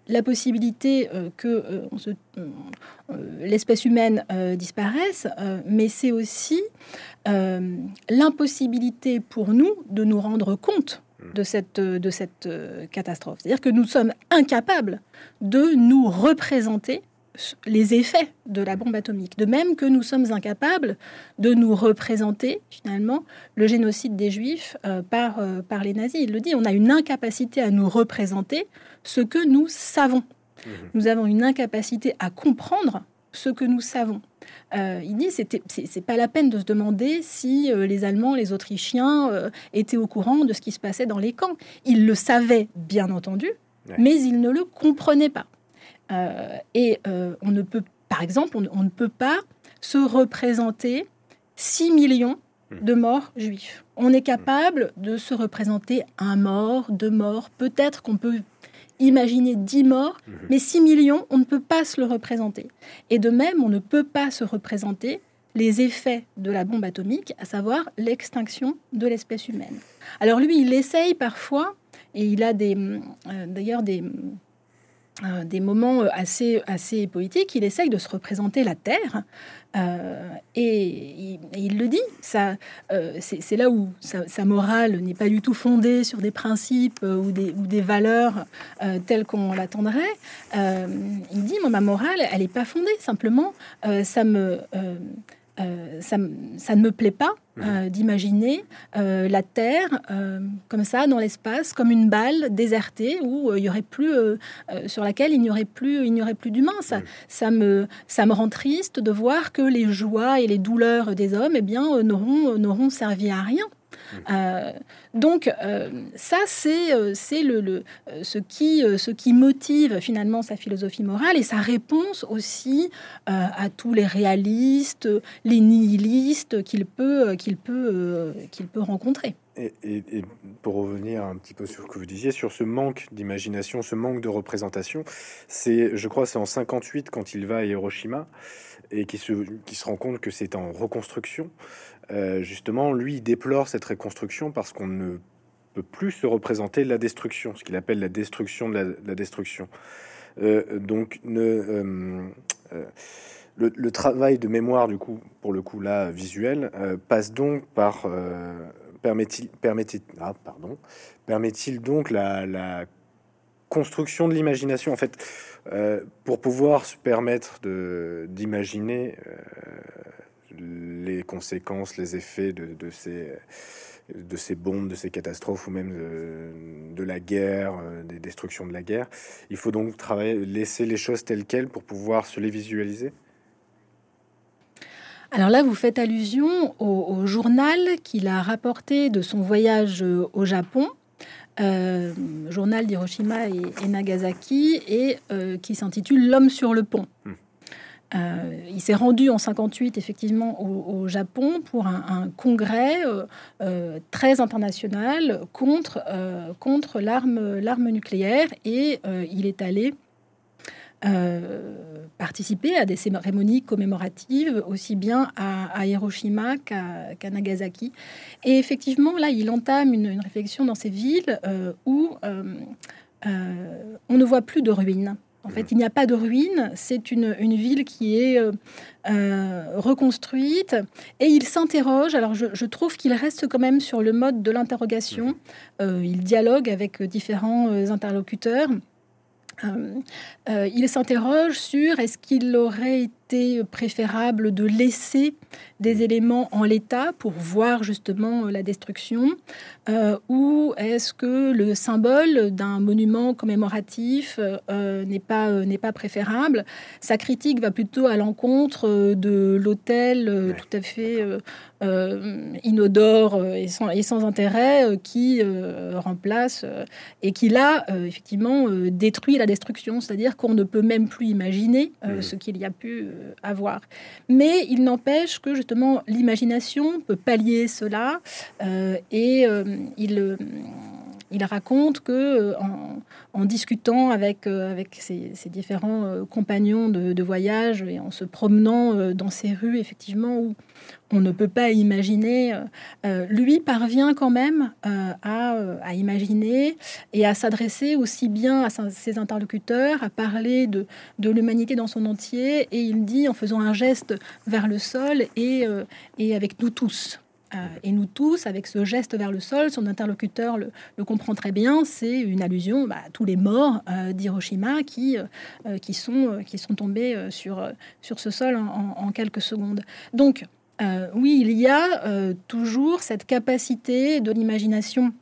la possibilité que l'espèce humaine disparaisse, mais c'est aussi l'impossibilité pour nous de nous rendre compte de cette, de cette catastrophe. C'est-à-dire que nous sommes incapables de nous représenter les effets de la bombe atomique. De même que nous sommes incapables de nous représenter finalement le génocide des Juifs euh, par, euh, par les nazis. Il le dit, on a une incapacité à nous représenter ce que nous savons. Mmh. Nous avons une incapacité à comprendre ce que nous savons. Euh, il dit c'était c'est pas la peine de se demander si les Allemands, les Autrichiens étaient au courant de ce qui se passait dans les camps. Ils le savaient bien entendu, mais ils ne le comprenaient pas. Euh, et euh, on ne peut, par exemple, on, ne peut pas se représenter 6 millions hmm. de morts juifs. On est capable de se représenter un mort, deux morts, peut-être qu'on peut imaginer 10 morts, hmm. mais 6 millions, on ne peut pas se le représenter. Et de même, on ne peut pas se représenter les effets de la bombe atomique, à savoir l'extinction de l'espèce humaine. Alors lui, il essaye parfois, et il a euh, d'ailleurs des, euh, des moments euh, assez, assez poétiques, il essaye de se représenter la Terre. Euh, et, il, le dit, ça, c'est là où sa, morale n'est pas du tout fondée sur des principes ou, des, valeurs telles qu'on l'attendrait. il dit, ma morale, elle n'est pas fondée, simplement, ça me euh, ça, ne me plaît pas mhm. euh, d'imaginer euh, la Terre comme ça dans l'espace, comme une balle désertée où il y aurait plus, sur laquelle il n'y aurait plus, il n'y aurait plus d'humains. Ça, mhm. ça, me, ça me rend triste de voir que les joies et les douleurs des hommes, eh bien, n'auront, n'auront servi à rien. Euh, donc euh, ça, c'est euh, c'est le, ce, qui, ce qui motive finalement sa philosophie morale et sa réponse aussi à tous les réalistes, les nihilistes qu'il peut, qu'il peut, qu'il peut rencontrer. Et, et, pour revenir un petit peu sur ce que vous disiez, sur ce manque d'imagination, ce manque de représentation, c'est, je crois, c'est en 58 quand il va à Hiroshima et qui se, qui se rend compte que c'est en reconstruction. Euh, justement, lui, il déplore cette reconstruction parce qu'on ne peut plus se représenter la destruction, ce qu'il appelle la destruction de la, destruction. Euh, donc, euh, le, travail de mémoire, du coup, pour le coup là, visuel, passe donc par... permet-il permet ah, pardon, permet-il donc la, la construction de l'imagination en fait pour pouvoir se permettre de d'imaginer les conséquences, les effets de, ces, de ces bombes, de ces catastrophes ou même de, la guerre, euh, des destructions de la guerre. Il faut donc travailler, laisser les choses telles quelles pour pouvoir se les visualiser. Alors là, vous faites allusion au, journal qu'il a rapporté de son voyage au Japon. Euh, journal d'Hiroshima et, Nagasaki et euh, qui s'intitule L'homme sur le pont. Hmm. Euh, il s'est rendu en 58 effectivement au, Japon pour un, congrès euh, euh, très international contre, contre l'arme, l'arme nucléaire et il est allé participer à des cérémonies commémoratives aussi bien à, Hiroshima qu'à, Nagasaki. Et effectivement, là, il entame une, une réflexion dans ces villes où on ne voit plus de ruines. En fait, il n'y a pas de ruines. C'est une, ville qui est euh, euh, reconstruite. Et il s'interroge. Alors, je, trouve qu'il reste quand même sur le mode de l'interrogation. Euh, il dialogue avec différents interlocuteurs. il s'interroge sur est-ce qu'il aurait été préférable de laisser des éléments en l'état pour voir justement la destruction euh, ou est-ce que le symbole d'un monument commémoratif euh, n'est pas, euh, pas préférable? Sa critique va plutôt à l'encontre de l'hôtel tout à fait inodore et sans, et sans intérêt qui remplace et qui là effectivement détruit la destruction, c'est-à-dire qu'on ne peut même plus imaginer ce qu'il y a pu avoir. Mais il n'empêche que justement l'imagination peut pallier cela et il, euh, il raconte que euh, en, discutant avec, euh, ses, différents compagnons de, voyage et en se promenant dans ces rues, effectivement, où on ne peut pas imaginer, lui parvient quand même à, à, imaginer et à s'adresser aussi bien à ses interlocuteurs, à parler de, de l'humanité dans son entier. Et il dit en faisant un geste vers le sol et, et avec nous tous. Et nous tous, avec ce geste vers le sol, son interlocuteur le, comprend très bien, c'est une allusion bah, à tous les morts d'Hiroshima qui, qui, sont, qui sont tombés sur, sur ce sol en, quelques secondes. Donc, oui, il y a toujours cette capacité de l'imagination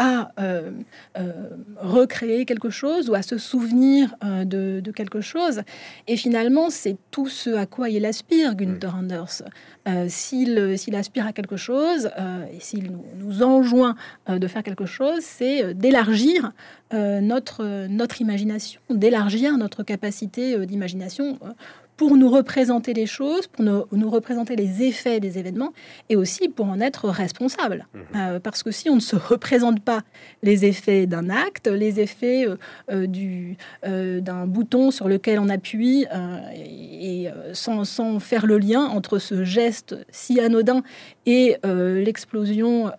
à euh, euh, recréer quelque chose ou à se souvenir euh, de, quelque chose. Et finalement, c'est tout ce à quoi il aspire, Gunther Anders. s'il, aspire à quelque chose et s'il nous, enjoint de faire quelque chose, c'est d'élargir notre, notre imagination, d'élargir notre capacité d'imagination pour nous représenter les choses, pour nous, représenter les effets des événements et aussi pour en être responsable. Mhm. Euh, parce que si on ne se représente pas les effets d'un acte, les effets euh, euh, du, d'un bouton sur lequel on appuie, et, sans, sans, faire le lien entre ce geste si anodin et l'explosion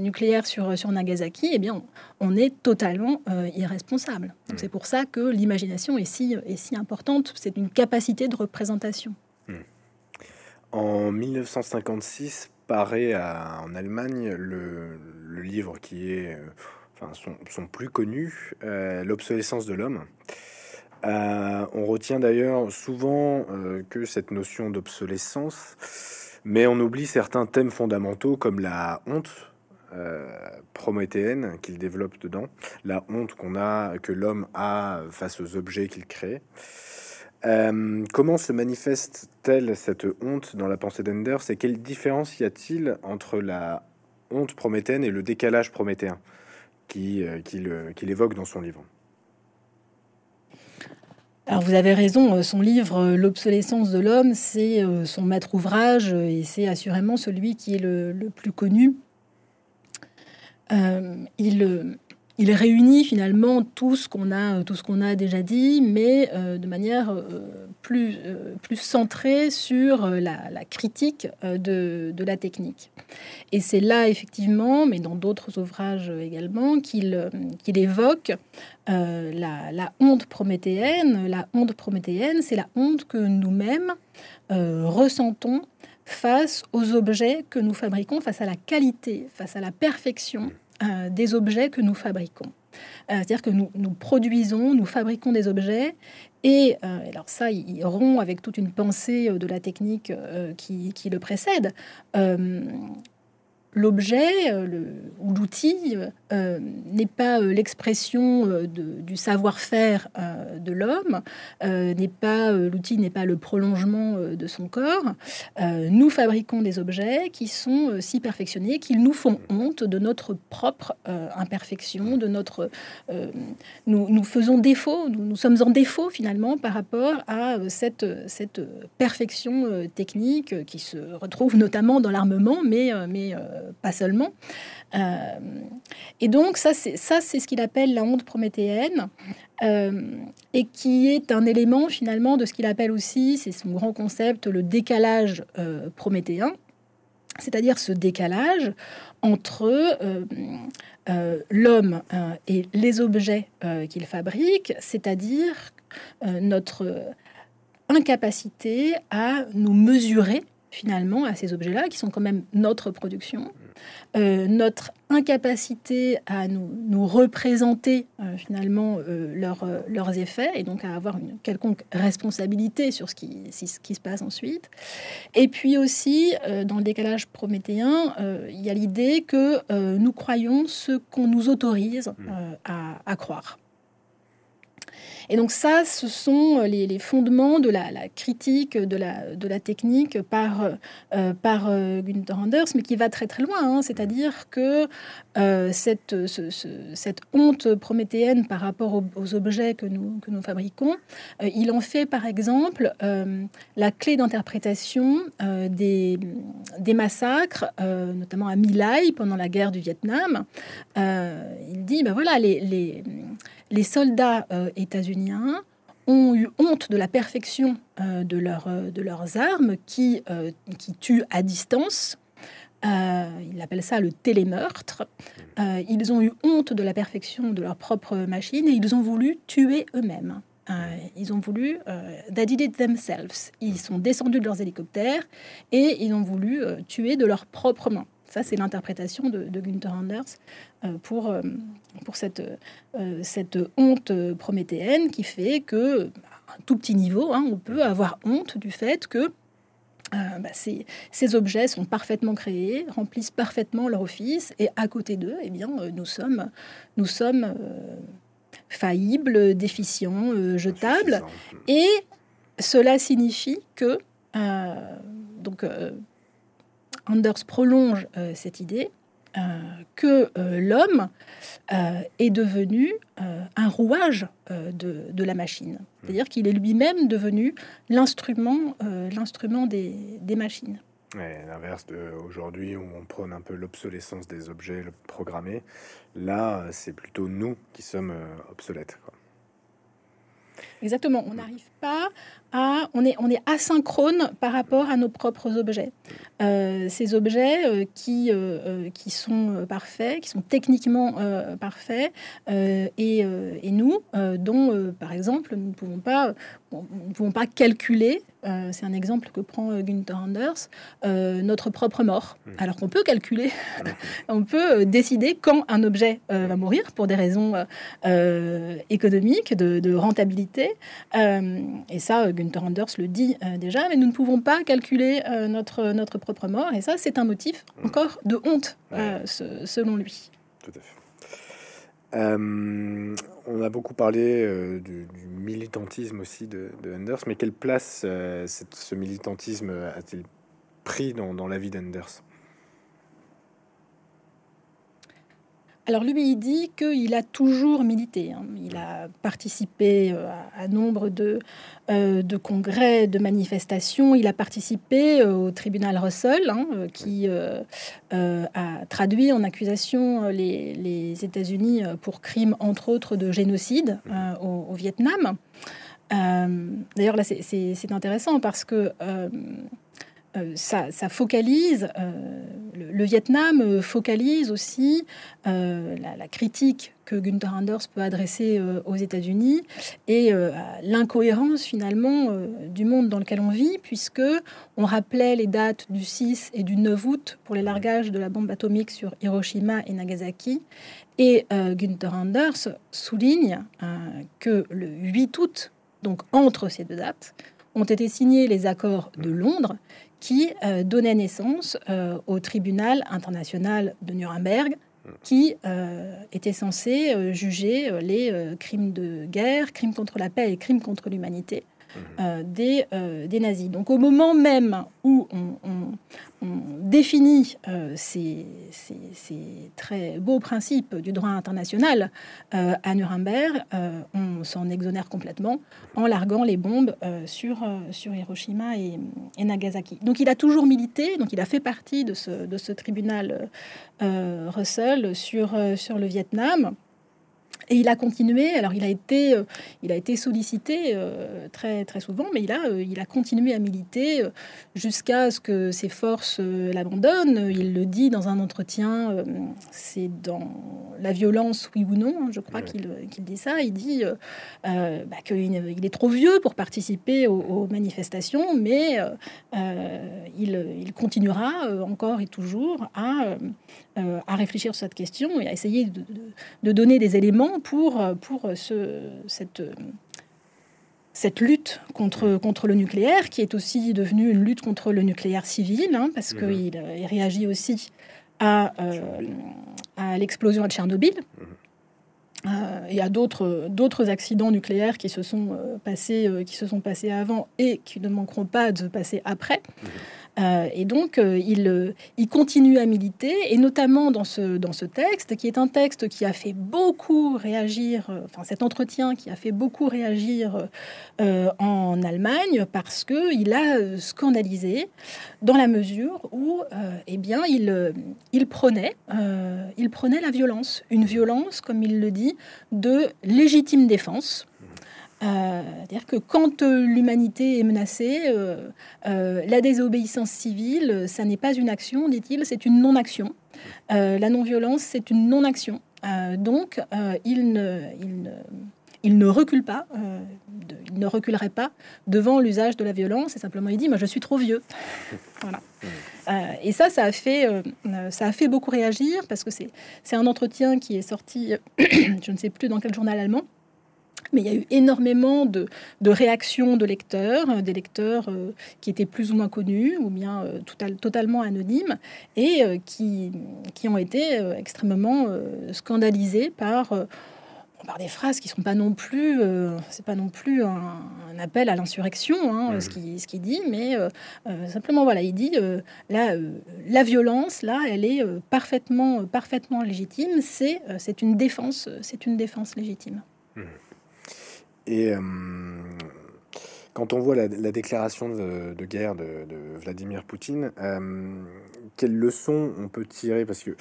nucléaire sur, sur Nagasaki, eh bien, on, est totalement irresponsable. Mhm. C'est pour ça que l'imagination est si, est si importante. C'est une de représentation. Hmm. En 1956 paraît en Allemagne le, livre qui est euh, enfin, son, plus connu, euh, L'obsolescence de l'homme. Euh, on retient d'ailleurs souvent que cette notion d'obsolescence, mais on oublie certains thèmes fondamentaux comme la honte, prométhéenne qu'il développe dedans, la honte qu'on a, que l'homme a face aux objets qu'il crée. Euh, comment se manifeste-t-elle cette honte dans la pensée d'Enders et quelle différence y a-t-il entre la honte prométhéenne et le décalage prométhéen euh, qu'il évoque dans son livre? Alors vous avez raison, euh, son livre L'obsolescence de l'homme, c'est son maître ouvrage et c'est assurément celui qui est le, plus connu. il, il réunit finalement tout ce qu'on a, a déjà dit, mais euh, de manière euh, plus, euh, centrée sur la, critique de, la technique. Et c'est là effectivement, mais dans d'autres ouvrages également, qu'il qu'il évoque la, la, honte prométhéenne. La honte prométhéenne, c'est la honte que nous-mêmes ressentons face aux objets que nous fabriquons, face à la qualité, face à la perfection euh, des objets que nous fabriquons. Euh, c'est-à-dire que nous, produisons, nous fabriquons des objets, et euh, alors ça, il rompt avec toute une pensée de la technique qui, qui, le précède l'objet euh, ou l'outil euh, n'est pas euh, l'expression du savoir-faire de l'homme, n'est pas l'outil n'est pas le prolongement de son corps. nous fabriquons des objets qui sont si perfectionnés qu'ils nous font honte de notre propre imperfection, de notre nous, nous, faisons défaut, nous, nous, sommes en défaut finalement par rapport à cette, cette perfection technique qui se retrouve notamment dans l'armement, mais, mais pas seulement. Euh, et donc ça, c'est ce qu'il appelle la honte prométhéenne, euh, et qui est un élément finalement de ce qu'il appelle aussi, c'est son grand concept, le décalage euh, prométhéen, c'est-à-dire ce décalage entre l'homme et les objets qu'il fabrique, c'est-à-dire notre incapacité à nous mesurer finalement à ces objets-là, qui sont quand même notre production, euh, notre incapacité à nous, nous représenter euh, finalement euh, leurs effets et donc à avoir une quelconque responsabilité sur ce qui, ce qui se passe ensuite. Et puis aussi, dans le décalage prométhéen, il y a l'idée que nous croyons ce qu'on nous autorise mmh. à, à croire. Et donc ça, ce sont euh, les, fondements de la, critique de la, technique par, euh, par euh, Gunther Anders, mais qui va très très loin. Hein. C'est-à-dire que cette, honte prométhéenne par rapport aux, objets que nous, fabriquons, il en fait par exemple la clé d'interprétation des, massacres, notamment à My Lai pendant la guerre du Vietnam. il dit, ben voilà, les les soldats euh, états-uniens ont eu honte de la perfection euh, de, euh, de, leurs armes qui, qui tuent à distance. il appelle ça le télémeurtre. ils ont eu honte de la perfection de leur propre machine et ils ont voulu tuer eux-mêmes. ils ont voulu, they did it themselves. Ils sont descendus de leurs hélicoptères et ils ont voulu tuer de leurs propres mains. Ça, c'est l'interprétation de, Gunther Anders pour, pour cette, cette honte prométhéenne qui fait que, à un tout petit niveau, hein, on peut avoir honte du fait que euh, bah, ces, objets sont parfaitement créés, remplissent parfaitement leur office, et à côté d'eux, eh bien, euh, nous sommes, nous sommes euh, faillibles, déficients, jetables, et cela signifie que donc Anders prolonge cette idée que l'homme est devenu un rouage de, la machine. C'est-à-dire qu'il est lui-même devenu l'instrument l'instrument des, des machines. l'inverse d'aujourd'hui où on prône un peu l'obsolescence des objets programmés, là c'est plutôt nous qui sommes obsolètes. Exactement, on n'arrive pas on est, on est asynchrone par rapport à nos propres objets. Euh, ces objets euh, qui, euh, qui sont parfaits, qui sont techniquement parfaits, et, nous, dont, par exemple, nous ne pouvons pas, nous pouvons pas calculer, c'est un exemple que prend Gunther Anders, notre propre mort. Hmm. Alors qu'on peut calculer, *laughs* on peut décider quand un objet va mourir pour des raisons économiques, de, de rentabilité. Et ça, Gunther Anders le dit euh, déjà, mais nous ne pouvons pas calculer euh, notre, notre propre mort. Et ça, c'est un motif mm. encore de honte, euh, selon lui. Tout à fait. on a beaucoup parlé du, militantisme aussi de, Anders, mais quelle place ce militantisme a-t-il pris dans, dans la vie d'Anders? Alors lui, il dit qu'il a toujours milité. Hein. Il a participé euh, à, nombre de, euh, de, congrès, de manifestations. Il a participé euh, au tribunal Russell, hein, qui a traduit en accusation les, États-Unis pour crimes, entre autres, de génocide au, Vietnam. D'ailleurs, là, c'est intéressant parce que euh, ça, focalise, euh, le, Vietnam euh, focalise aussi la, critique que Gunther Anders peut adresser aux États-Unis et l'incohérence finalement du monde dans lequel on vit, puisque on rappelait les dates du 6 et du 9 août pour les largages de la bombe atomique sur Hiroshima et Nagasaki. Et Gunther Anders souligne que le 8 août, donc entre ces deux dates, ont été signés les accords de Londres qui euh, donnait naissance euh, au tribunal international de Nuremberg, qui euh, était censé juger les crimes de guerre, crimes contre la paix et crimes contre l'humanité. Euh, des, euh, des, nazis. Donc au moment même où on, définit euh, ces, très beaux principes du droit international à Nuremberg, on s'en exonère complètement en larguant les bombes sur, sur Hiroshima et, Nagasaki. Donc il a toujours milité, donc il a fait partie de ce, de ce tribunal Russell sur, sur le Vietnam. Et il a continué. Alors, il a été, euh, il a été sollicité euh, très, très souvent, mais il a, euh, il a continué à militer jusqu'à ce que ses forces l'abandonnent. Il le dit dans un entretien. c'est dans la violence, oui ou non. Hein, je crois qu'il dit ça. Il dit bah, qu'il il est trop vieux pour participer aux, manifestations, mais il, il, continuera encore et toujours à, à réfléchir sur cette question et à essayer de, de donner des éléments pour, pour ce, cette, cette lutte contre, contre le nucléaire, qui est aussi devenue une lutte contre le nucléaire civil, hein, parce mhm. qu'il il réagit aussi à, euh, à l'explosion à Tchernobyl. Mhm. Euh, il y a d'autres d'autres accidents nucléaires qui se sont euh, passés qui se sont passés avant et qui ne manqueront pas de se passer après. Mhm. Euh, et donc, euh, il, euh, il, continue à militer, et notamment dans ce, dans ce texte, qui est un texte qui a fait beaucoup réagir, enfin cet entretien qui a fait beaucoup réagir en Allemagne, parce qu'il a scandalisé dans la mesure où eh bien, il, il, prenait, il prenait la violence, une violence, comme il le dit, de légitime défense. Euh, c'est-à-dire que quand euh, l'humanité est menacée, euh, la désobéissance civile, ça n'est pas une action, dit-il, c'est une non-action. la non-violence, c'est une non-action. donc, il ne, il, il ne recule pas, il ne reculerait pas devant l'usage de la violence. Et simplement, il dit, moi, je suis trop vieux. *laughs* voilà. et ça, ça a fait, ça a fait beaucoup réagir parce que c'est un entretien qui est sorti, *clears throat* je ne sais plus dans quel journal allemand mais il y a eu énormément de, réactions de lecteurs, euh, des lecteurs euh, qui étaient plus ou moins connus ou bien euh, totalement anonymes et qui, qui ont été extrêmement scandalisés par par des phrases qui sont pas non plus, c'est pas non plus un, appel à l'insurrection, hein, ce qui ce dit, mais simplement voilà, il dit la la violence là, elle est parfaitement parfaitement légitime, c'est c'est une défense, c'est une défense légitime. Mmh. Et euh, quand on voit la, déclaration de, guerre de, Vladimir Poutine, euh, quelles leçons on peut tirer? Parce que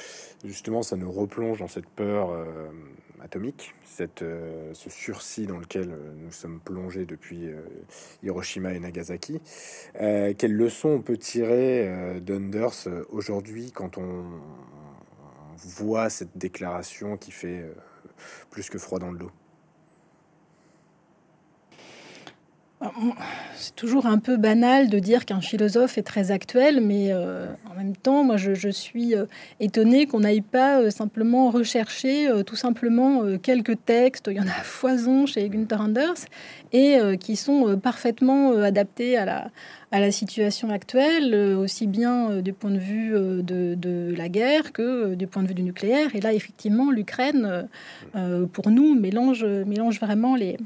justement, ça nous replonge dans cette peur euh, atomique, cette, ce sursis dans lequel nous sommes plongés depuis Hiroshima et Nagasaki. quelles leçons on peut tirer d'Unders aujourd'hui quand on, voit cette déclaration qui fait plus que froid dans le dos? C'est toujours un peu banal de dire qu'un philosophe est très actuel, mais euh, en même temps, moi, je, suis euh, étonnée qu'on n'aille pas euh, simplement rechercher tout simplement quelques textes, il y en a foison chez Gunther Anders, et qui sont parfaitement adaptés à la, à la situation actuelle, aussi bien du point de vue de, de la guerre que du point de vue du nucléaire. Et là, effectivement, l'Ukraine, pour nous, mélange, mélange vraiment les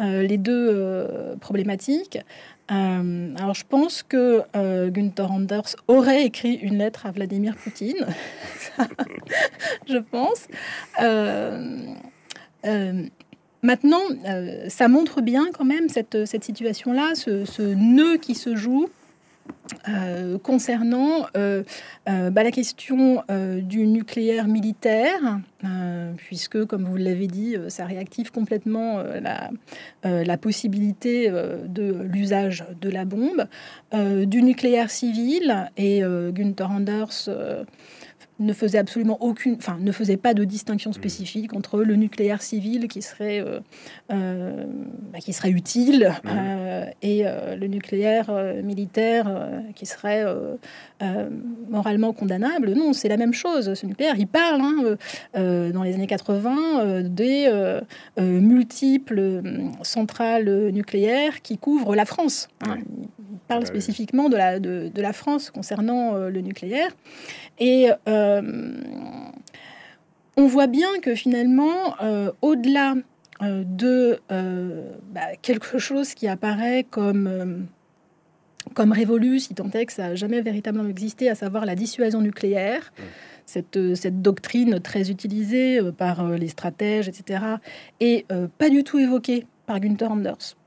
euh, deux euh, problématiques. Euh, alors, je pense que Gunther Anders aurait écrit une lettre à Vladimir Poutine. *laughs* je pense. Maintenant, ça montre bien quand même cette, cette situation-là, ce, nœud qui se joue euh, concernant euh, euh, bah, la question du nucléaire militaire, puisque, comme vous l'avez dit, ça réactive complètement la, la, possibilité de l'usage de la bombe, du nucléaire civil, et Günther Anders ne faisait absolument aucune, enfin, ne faisait pas de distinction spécifique entre le nucléaire civil qui serait, euh, euh, bah, qui serait utile euh, et le nucléaire militaire qui serait moralement condamnable. Non, c'est la même chose. Ce nucléaire, il parle hein, dans les années 80 des multiples centrales nucléaires qui couvrent la France. Hein. Il parle spécifiquement de la, de, de la France concernant le nucléaire. Et euh, on voit bien que finalement, euh, au-delà euh, de bah, quelque chose qui apparaît comme comme révolu, si tant est que ça n'a jamais véritablement existé, à savoir la dissuasion nucléaire, mmh. cette, cette, doctrine très utilisée par les stratèges, etc., et pas du tout évoquée par Günther Anders.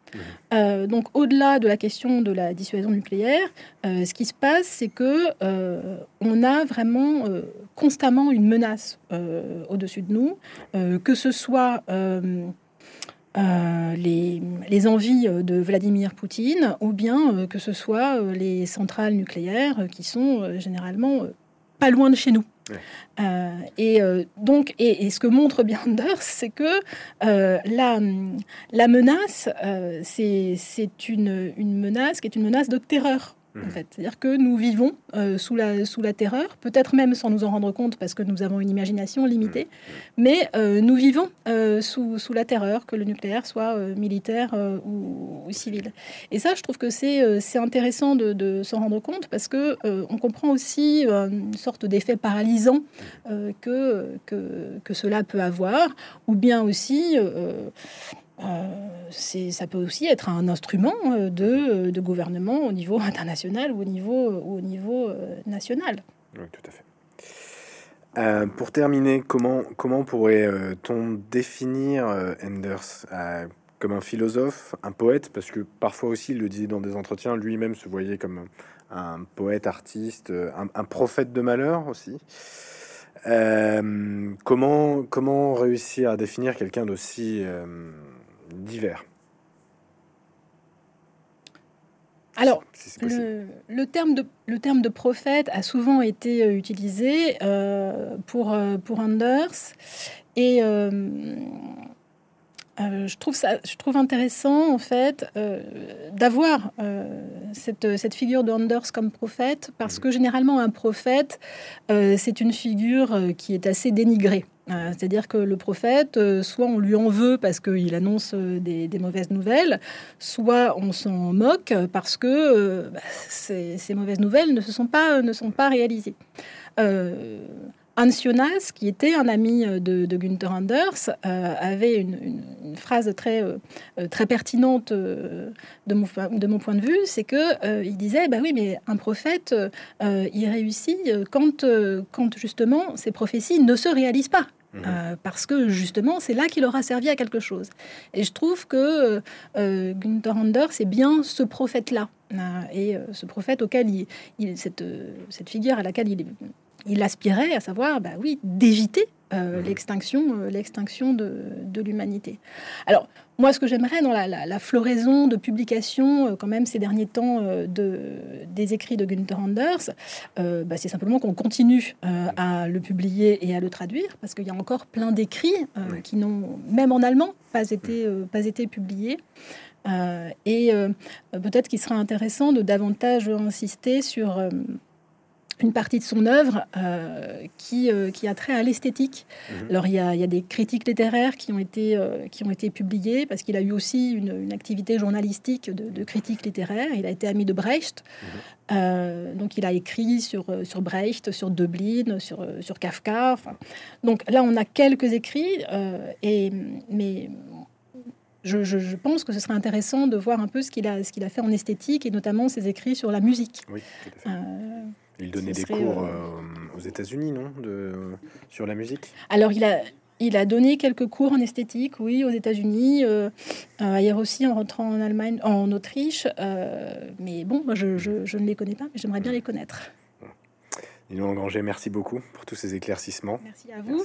Euh, donc, au-delà de la question de la dissuasion nucléaire, euh, ce qui se passe, c'est que euh, on a vraiment constamment une menace au-dessus de nous, que ce soit les, les, envies de Vladimir Poutine, ou bien que ce soit les centrales nucléaires qui sont généralement pas loin de chez nous. Euh, et euh, donc, et, ce que montre bien *laughs* Anders, c'est que euh, la, la menace, c'est une, une menace qui est une menace de terreur en mhm. fait. C'est-à-dire que nous vivons euh, sous, la, sous la terreur, peut-être même sans nous en rendre compte parce que nous avons une imagination limitée, mhm. mais euh, nous vivons euh, sous, sous, la terreur, que le nucléaire soit militaire ou, civil. Et ça, je trouve que c'est intéressant de, de s'en rendre compte parce que on comprend aussi une sorte d'effet paralysant que, que, que, cela peut avoir, ou bien aussi ça peut aussi être un instrument euh, de, de, gouvernement au niveau *laughs* international ou au niveau, au niveau euh, national. Oui, tout à fait. pour terminer, comment, comment pourrait-on définir Enders comme un philosophe, un poète? Parce que parfois aussi, il le disait dans des entretiens, lui-même se voyait comme un poète, artiste, un, un prophète de malheur aussi. comment, comment réussir à définir quelqu'un d'aussi divers. Alors, le, terme de, le terme de prophète a souvent été euh, utilisé euh, pour, euh, pour Anders. Et euh, je trouve ça, je trouve intéressant en fait euh, d'avoir cette, cette, figure de Anders comme prophète, parce que généralement un prophète, c'est une figure qui est assez dénigrée. C'est-à-dire que le prophète, soit on lui en veut parce qu'il annonce des, mauvaises nouvelles, soit on s'en moque parce que bah, ces, ces, mauvaises nouvelles ne se sont pas, ne sont pas réalisées. Hans Jonas, qui était un ami euh, de, Günther Anders, euh, avait une, phrase très, euh, très pertinente de, mon, de mon point de vue, c'est que il disait, bah oui, mais un prophète, il réussit quand, quand justement ces prophéties ne se réalisent pas. Mhm. parce que justement, c'est là qu'il aura servi à quelque chose. Et je trouve que Günther Anders c'est bien ce prophète-là. et ce prophète auquel il, cette, cette figure à laquelle il est il aspirait à savoir, bah oui, d'éviter euh, mhm. l'extinction, euh, l'extinction de, l'humanité. Alors, moi, ce que j'aimerais dans la, floraison de publications, euh, quand même, ces derniers temps, de, des écrits de Günther Anders, bah, c'est simplement qu'on continue à le publier et à le traduire, parce qu'il y a encore plein d'écrits qui n'ont, même en allemand, pas été, pas été publiés. et peut-être qu'il sera intéressant de davantage insister sur une partie de son œuvre euh, qui, euh, qui a trait à l'esthétique. Mhm. Alors il y, a, il y, a, des critiques littéraires qui ont été, euh, qui ont été publiées parce qu'il a eu aussi une, activité journalistique de, critique littéraire. Il a été ami de Brecht. Mhm. donc il a écrit sur, sur Brecht, sur Dublin, sur, sur Kafka. Enfin, donc là on a quelques écrits, et, mais je, je, pense que ce serait intéressant de voir un peu ce qu'il a, qu'il a fait en esthétique et notamment ses écrits sur la musique. Oui, il donnait des cours euh, euh, aux États-Unis, non de, Sur la musique? Alors, il a, il a donné quelques cours en esthétique, oui, aux États-Unis, euh, ailleurs aussi en rentrant en Allemagne, en Autriche. mais bon, moi, je, je, ne les connais pas, mais j'aimerais bien les connaître. Nino Engranger, merci beaucoup pour tous ces éclaircissements. Merci à vous.